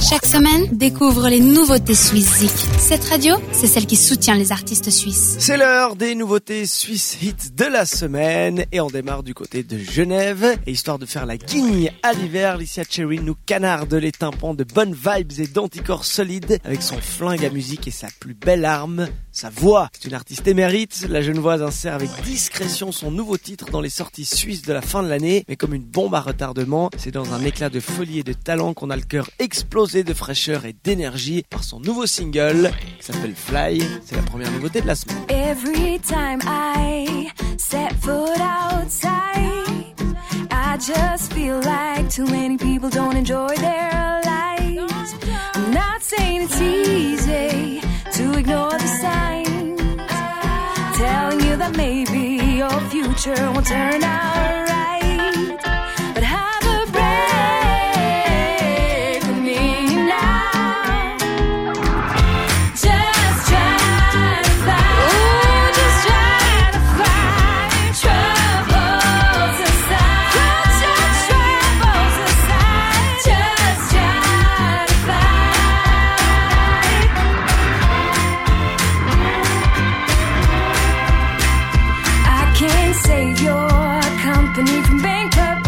Chaque semaine, découvre les nouveautés suisses Cette radio, c'est celle qui soutient les artistes suisses. C'est l'heure des nouveautés suisses hits de la semaine et on démarre du côté de Genève. Et histoire de faire la guigne à l'hiver, Licia Cherry nous canarde les tympans de bonnes vibes et d'anticorps solides avec son flingue à musique et sa plus belle arme, sa voix. C'est une artiste émérite, la Genevoise insère avec discrétion son nouveau titre dans les sorties suisses de la fin de l'année, mais comme une bombe à retardement, c'est dans un éclat de folie et de talent qu'on a le cœur explosé de fraîcheur et d'énergie par son nouveau single qui s'appelle Fly. C'est la première nouveauté de la semaine. Every time I set foot outside, I just feel like too many people don't enjoy their lives. Not saying it's easy future won't turn out pink purple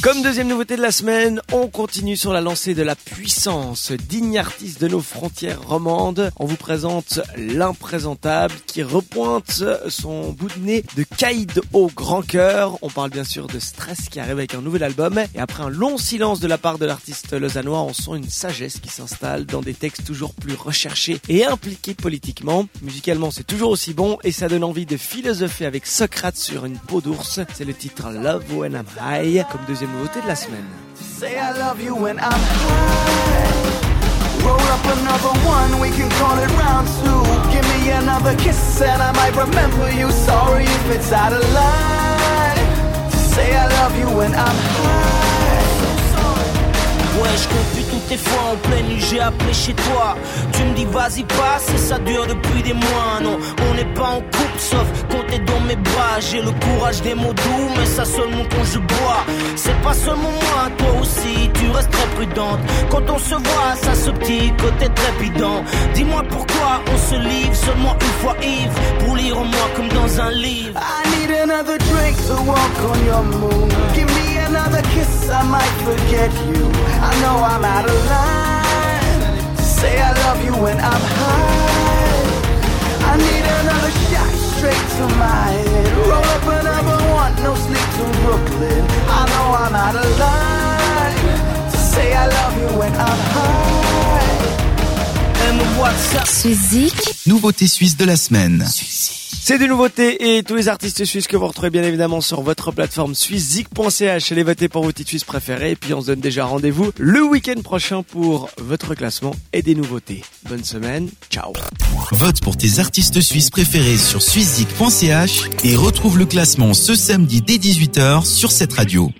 Comme deuxième nouveauté de la semaine, on continue sur la lancée de la puissance. Digne artiste de nos frontières romandes, on vous présente l'imprésentable qui repointe son bout de nez de caïd au grand cœur. On parle bien sûr de Stress qui arrive avec un nouvel album. Et après un long silence de la part de l'artiste lausannois, on sent une sagesse qui s'installe dans des textes toujours plus recherchés et impliqués politiquement. Musicalement, c'est toujours aussi bon et ça donne envie de philosopher avec Socrate sur une peau d'ours. C'est le titre Love When I'm High nouveauté de la semaine. Say I love you when I'm high. Roll up another one, we can call it round two. Give me another kiss and I might remember you. Sorry if it's out of line. Say I love you when I'm high. Ouais, je compte plus toutes tes fois en pleine nuit, j'ai appelé chez toi. Tu me dis vas-y passe et ça dure depuis des mois. Non, on n'est pas en couple sauf quand t'es dans mes bras. J'ai le courage des mots doux, mais ça seulement quand je bois. C'est pas seulement moi, toi aussi, tu restes très prudente. Quand on se voit, ça ce petit côté trépidant. Dis-moi pourquoi on se livre seulement une fois ivre. Pour lire en moi comme dans un livre. I need another drink to walk on your moon. Give me another kiss, I might forget you. I know I'm out of line. When I'm high. I need another shot straight to my head. Roll up another one, no sleep to Brooklyn. I know I'm out of line. To say I love you when I'm high. Me voit ça. Suizik, Nouveauté suisse de la semaine. C'est des nouveautés et tous les artistes suisses que vous retrouvez bien évidemment sur votre plateforme suissezik.ch. Allez voter pour vos titres suisses préférés et puis on se donne déjà rendez-vous le week-end prochain pour votre classement et des nouveautés. Bonne semaine, ciao Vote pour tes artistes suisses préférés sur suissezik.ch et retrouve le classement ce samedi dès 18h sur cette radio.